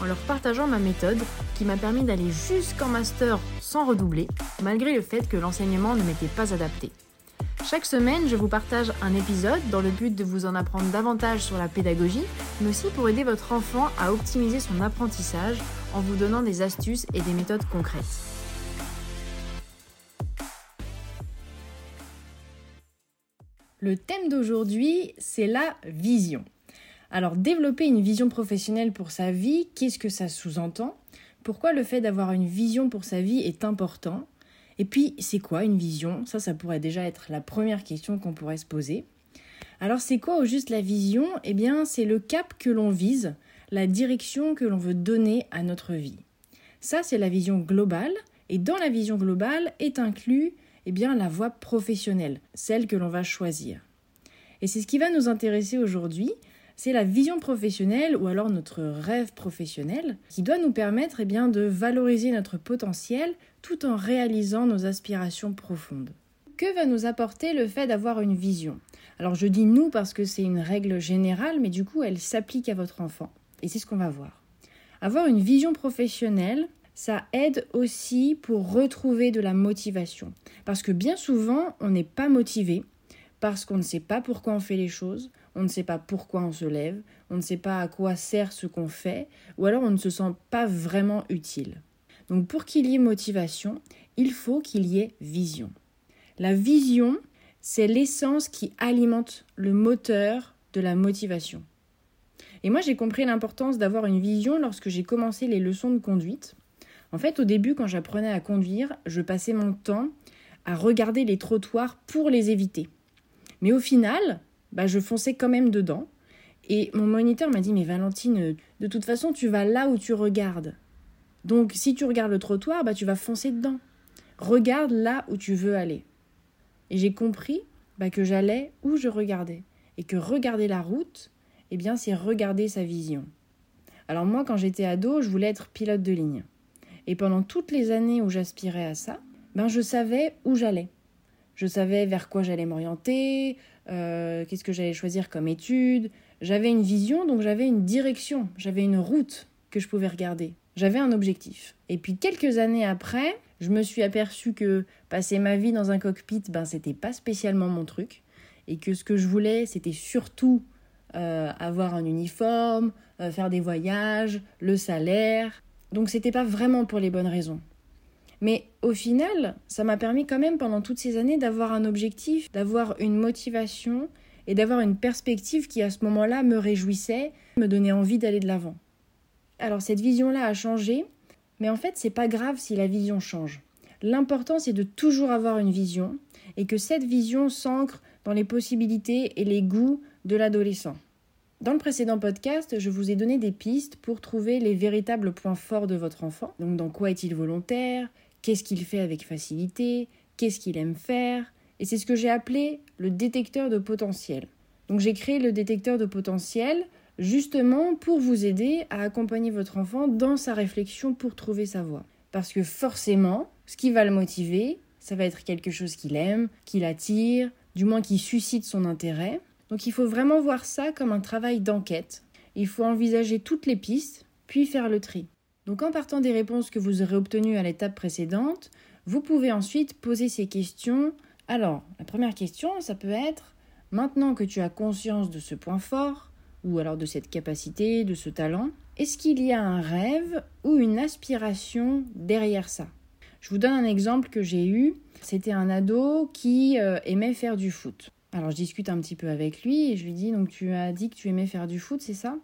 en leur partageant ma méthode qui m'a permis d'aller jusqu'en master sans redoubler, malgré le fait que l'enseignement ne m'était pas adapté. Chaque semaine, je vous partage un épisode dans le but de vous en apprendre davantage sur la pédagogie, mais aussi pour aider votre enfant à optimiser son apprentissage en vous donnant des astuces et des méthodes concrètes. Le thème d'aujourd'hui, c'est la vision. Alors, développer une vision professionnelle pour sa vie, qu'est-ce que ça sous-entend? Pourquoi le fait d'avoir une vision pour sa vie est important? Et puis, c'est quoi une vision? Ça, ça pourrait déjà être la première question qu'on pourrait se poser. Alors, c'est quoi au juste la vision? Eh bien, c'est le cap que l'on vise, la direction que l'on veut donner à notre vie. Ça, c'est la vision globale. Et dans la vision globale est inclus eh bien, la voie professionnelle, celle que l'on va choisir. Et c'est ce qui va nous intéresser aujourd'hui, c'est la vision professionnelle ou alors notre rêve professionnel qui doit nous permettre eh de valoriser notre potentiel tout en réalisant nos aspirations profondes. Que va nous apporter le fait d'avoir une vision? Alors je dis nous parce que c'est une règle générale, mais du coup elle s'applique à votre enfant. Et c'est ce qu'on va voir. Avoir une vision professionnelle, ça aide aussi pour retrouver de la motivation. Parce que bien souvent, on n'est pas motivé parce qu'on ne sait pas pourquoi on fait les choses, on ne sait pas pourquoi on se lève, on ne sait pas à quoi sert ce qu'on fait, ou alors on ne se sent pas vraiment utile. Donc pour qu'il y ait motivation, il faut qu'il y ait vision. La vision, c'est l'essence qui alimente le moteur de la motivation. Et moi j'ai compris l'importance d'avoir une vision lorsque j'ai commencé les leçons de conduite. En fait, au début, quand j'apprenais à conduire, je passais mon temps à regarder les trottoirs pour les éviter. Mais au final, bah, je fonçais quand même dedans. Et mon moniteur m'a dit Mais Valentine, de toute façon, tu vas là où tu regardes. Donc, si tu regardes le trottoir, bah, tu vas foncer dedans. Regarde là où tu veux aller. Et j'ai compris bah, que j'allais où je regardais. Et que regarder la route, eh bien, c'est regarder sa vision. Alors, moi, quand j'étais ado, je voulais être pilote de ligne. Et pendant toutes les années où j'aspirais à ça, ben je savais où j'allais. Je savais vers quoi j'allais m'orienter, euh, qu'est-ce que j'allais choisir comme étude. J'avais une vision, donc j'avais une direction, j'avais une route que je pouvais regarder. J'avais un objectif. Et puis quelques années après, je me suis aperçu que passer ma vie dans un cockpit, ben c'était pas spécialement mon truc, et que ce que je voulais, c'était surtout euh, avoir un uniforme, euh, faire des voyages, le salaire, donc c'était pas vraiment pour les bonnes raisons. Mais au final, ça m'a permis quand même pendant toutes ces années d'avoir un objectif, d'avoir une motivation et d'avoir une perspective qui à ce moment-là me réjouissait, me donnait envie d'aller de l'avant. Alors cette vision-là a changé, mais en fait c'est pas grave si la vision change. L'important c'est de toujours avoir une vision et que cette vision s'ancre dans les possibilités et les goûts de l'adolescent. Dans le précédent podcast, je vous ai donné des pistes pour trouver les véritables points forts de votre enfant. Donc dans quoi est-il volontaire? Qu'est-ce qu'il fait avec facilité? Qu'est-ce qu'il aime faire? Et c'est ce que j'ai appelé le détecteur de potentiel. Donc j'ai créé le détecteur de potentiel justement pour vous aider à accompagner votre enfant dans sa réflexion pour trouver sa voie. Parce que forcément, ce qui va le motiver, ça va être quelque chose qu'il aime, qu'il attire, du moins qui suscite son intérêt. Donc il faut vraiment voir ça comme un travail d'enquête. Il faut envisager toutes les pistes, puis faire le tri. Donc en partant des réponses que vous aurez obtenues à l'étape précédente, vous pouvez ensuite poser ces questions. Alors, la première question, ça peut être, maintenant que tu as conscience de ce point fort, ou alors de cette capacité, de ce talent, est-ce qu'il y a un rêve ou une aspiration derrière ça? Je vous donne un exemple que j'ai eu. C'était un ado qui euh, aimait faire du foot. Alors je discute un petit peu avec lui et je lui dis donc tu as dit que tu aimais faire du foot, c'est ça?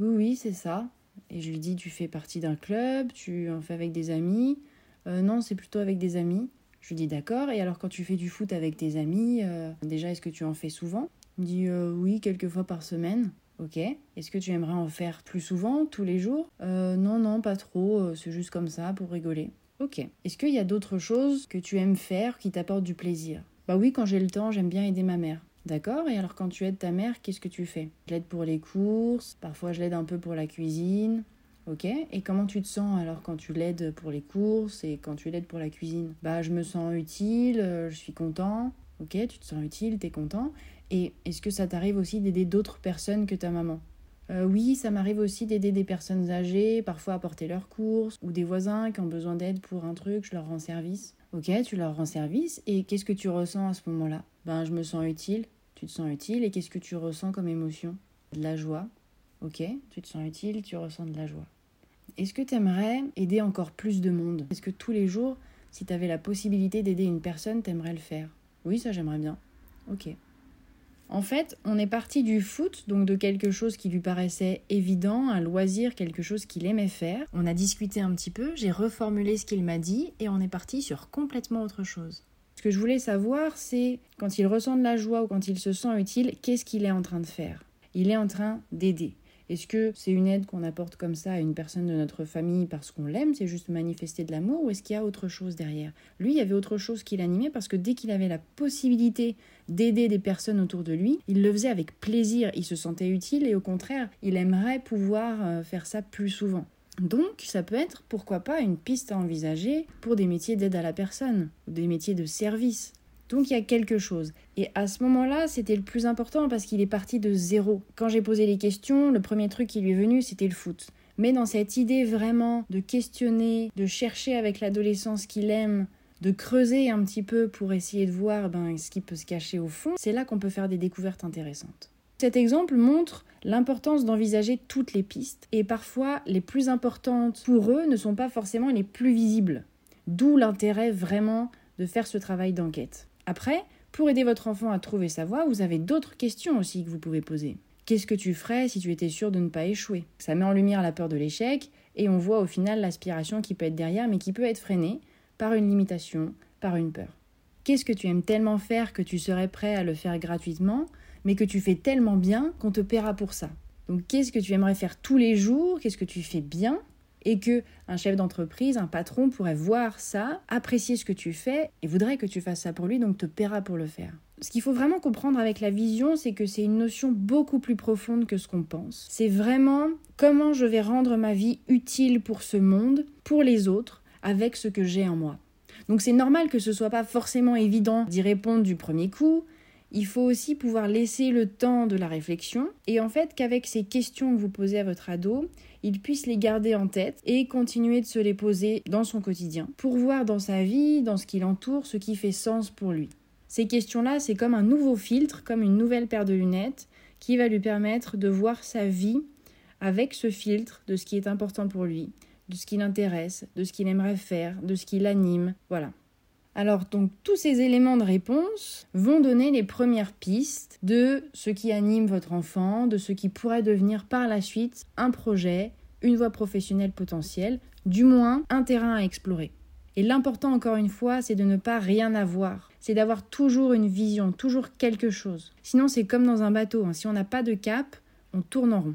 Oui oui, c'est ça. Et je lui dis tu fais partie d'un club, tu en fais avec des amis euh, Non, c'est plutôt avec des amis. Je lui dis d'accord. Et alors quand tu fais du foot avec tes amis, euh, déjà est-ce que tu en fais souvent? Il me dit euh, oui, quelques fois par semaine. Ok. Est-ce que tu aimerais en faire plus souvent, tous les jours? Non, non, pas trop. c'est juste comme ça pour rigoler. Ok. Est-ce qu'il y a d'autres choses que tu aimes faire qui t'apportent du plaisir? Bah oui, quand j'ai le temps, j'aime bien aider ma mère. D'accord Et alors quand tu aides ta mère, qu'est-ce que tu fais? Je l'aide pour les courses, parfois je l'aide un peu pour la cuisine. Ok Et comment tu te sens alors quand tu l'aides pour les courses et quand tu l'aides pour la cuisine? Bah je me sens utile, euh, je suis content. Ok, tu te sens utile, t'es content. Et est-ce que ça t'arrive aussi d'aider d'autres personnes que ta maman? Euh, oui, ça m'arrive aussi d'aider des personnes âgées, parfois à porter leurs courses, ou des voisins qui ont besoin d'aide pour un truc, je leur rends service. Ok, tu leur rends service, et qu'est-ce que tu ressens à ce moment-là? Ben, je me sens utile, tu te sens utile, et qu'est-ce que tu ressens comme émotion? De la joie. Ok, tu te sens utile, tu ressens de la joie. Est-ce que tu aimerais aider encore plus de monde? Est-ce que tous les jours, si tu avais la possibilité d'aider une personne, t'aimerais le faire? Oui, ça j'aimerais bien. Ok. En fait, on est parti du foot, donc de quelque chose qui lui paraissait évident, un loisir, quelque chose qu'il aimait faire. On a discuté un petit peu, j'ai reformulé ce qu'il m'a dit et on est parti sur complètement autre chose. Que je voulais savoir, c'est quand il ressent de la joie ou quand il se sent utile, qu'est-ce qu'il est en train de faire? Il est en train d'aider. Est-ce que c'est une aide qu'on apporte comme ça à une personne de notre famille parce qu'on l'aime, c'est juste manifester de l'amour, ou est-ce qu'il y a autre chose derrière? Lui, il y avait autre chose qui l'animait parce que dès qu'il avait la possibilité d'aider des personnes autour de lui, il le faisait avec plaisir, il se sentait utile et au contraire, il aimerait pouvoir euh, faire ça plus souvent. Donc, ça peut être, pourquoi pas, une piste à envisager pour des métiers d'aide à la personne, ou des métiers de service. Donc il y a quelque chose. Et à ce moment-là, c'était le plus important parce qu'il est parti de zéro. Quand j'ai posé les questions, le premier truc qui lui est venu, c'était le foot. Mais dans cette idée vraiment de questionner, de chercher avec l'adolescence qu'il aime, de creuser un petit peu pour essayer de voir ben, ce qui peut se cacher au fond, c'est là qu'on peut faire des découvertes intéressantes. Cet exemple montre l'importance d'envisager toutes les pistes, et parfois les plus importantes pour eux ne sont pas forcément les plus visibles. D'où l'intérêt vraiment de faire ce travail d'enquête. Après, pour aider votre enfant à trouver sa voie, vous avez d'autres questions aussi que vous pouvez poser. Qu'est-ce que tu ferais si tu étais sûr de ne pas échouer? Ça met en lumière la peur de l'échec et on voit au final l'aspiration qui peut être derrière mais qui peut être freinée par une limitation, par une peur. Qu'est-ce que tu aimes tellement faire que tu serais prêt à le faire gratuitement? Mais que tu fais tellement bien qu'on te paiera pour ça Donc qu'est-ce que tu aimerais faire tous les jours? Qu'est-ce que tu fais bien? Et que un chef d'entreprise, un patron pourrait voir ça, apprécier ce que tu fais et voudrait que tu fasses ça pour lui, donc te paiera pour le faire. Ce qu'il faut vraiment comprendre avec la vision, c'est que c'est une notion beaucoup plus profonde que ce qu'on pense. C'est vraiment comment je vais rendre ma vie utile pour ce monde, pour les autres, avec ce que j'ai en moi. Donc c'est normal que ce soit pas forcément évident d'y répondre du premier coup. Il faut aussi pouvoir laisser le temps de la réflexion et en fait qu'avec ces questions que vous posez à votre ado, il puisse les garder en tête et continuer de se les poser dans son quotidien pour voir dans sa vie, dans ce qui l'entoure, ce qui fait sens pour lui. Ces questions-là, c'est comme un nouveau filtre, comme une nouvelle paire de lunettes qui va lui permettre de voir sa vie avec ce filtre de ce qui est important pour lui, de ce qui l'intéresse, de ce qu'il aimerait faire, de ce qui l'anime. Voilà. Alors donc tous ces éléments de réponse vont donner les premières pistes de ce qui anime votre enfant, de ce qui pourrait devenir par la suite un projet, une voie professionnelle potentielle, du moins un terrain à explorer. Et l'important encore une fois, c'est de ne pas rien avoir. C'est d'avoir toujours une vision, toujours quelque chose. Sinon c'est comme dans un bateau, hein. si on n'a pas de cap, on tourne en rond.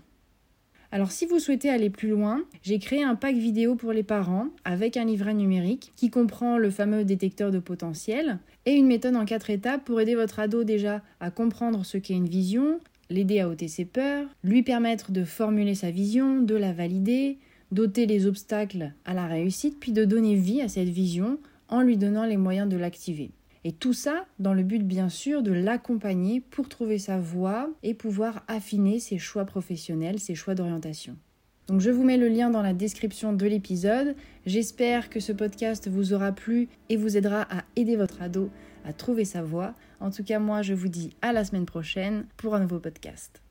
Alors si vous souhaitez aller plus loin, j'ai créé un pack vidéo pour les parents avec un livret numérique qui comprend le fameux détecteur de potentiel et une méthode en quatre étapes pour aider votre ado déjà à comprendre ce qu'est une vision, l'aider à ôter ses peurs, lui permettre de formuler sa vision, de la valider, d'ôter les obstacles à la réussite, puis de donner vie à cette vision en lui donnant les moyens de l'activer. Et tout ça dans le but bien sûr de l'accompagner pour trouver sa voie et pouvoir affiner ses choix professionnels, ses choix d'orientation. Donc je vous mets le lien dans la description de l'épisode. J'espère que ce podcast vous aura plu et vous aidera à aider votre ado à trouver sa voie. En tout cas, moi, je vous dis à la semaine prochaine pour un nouveau podcast.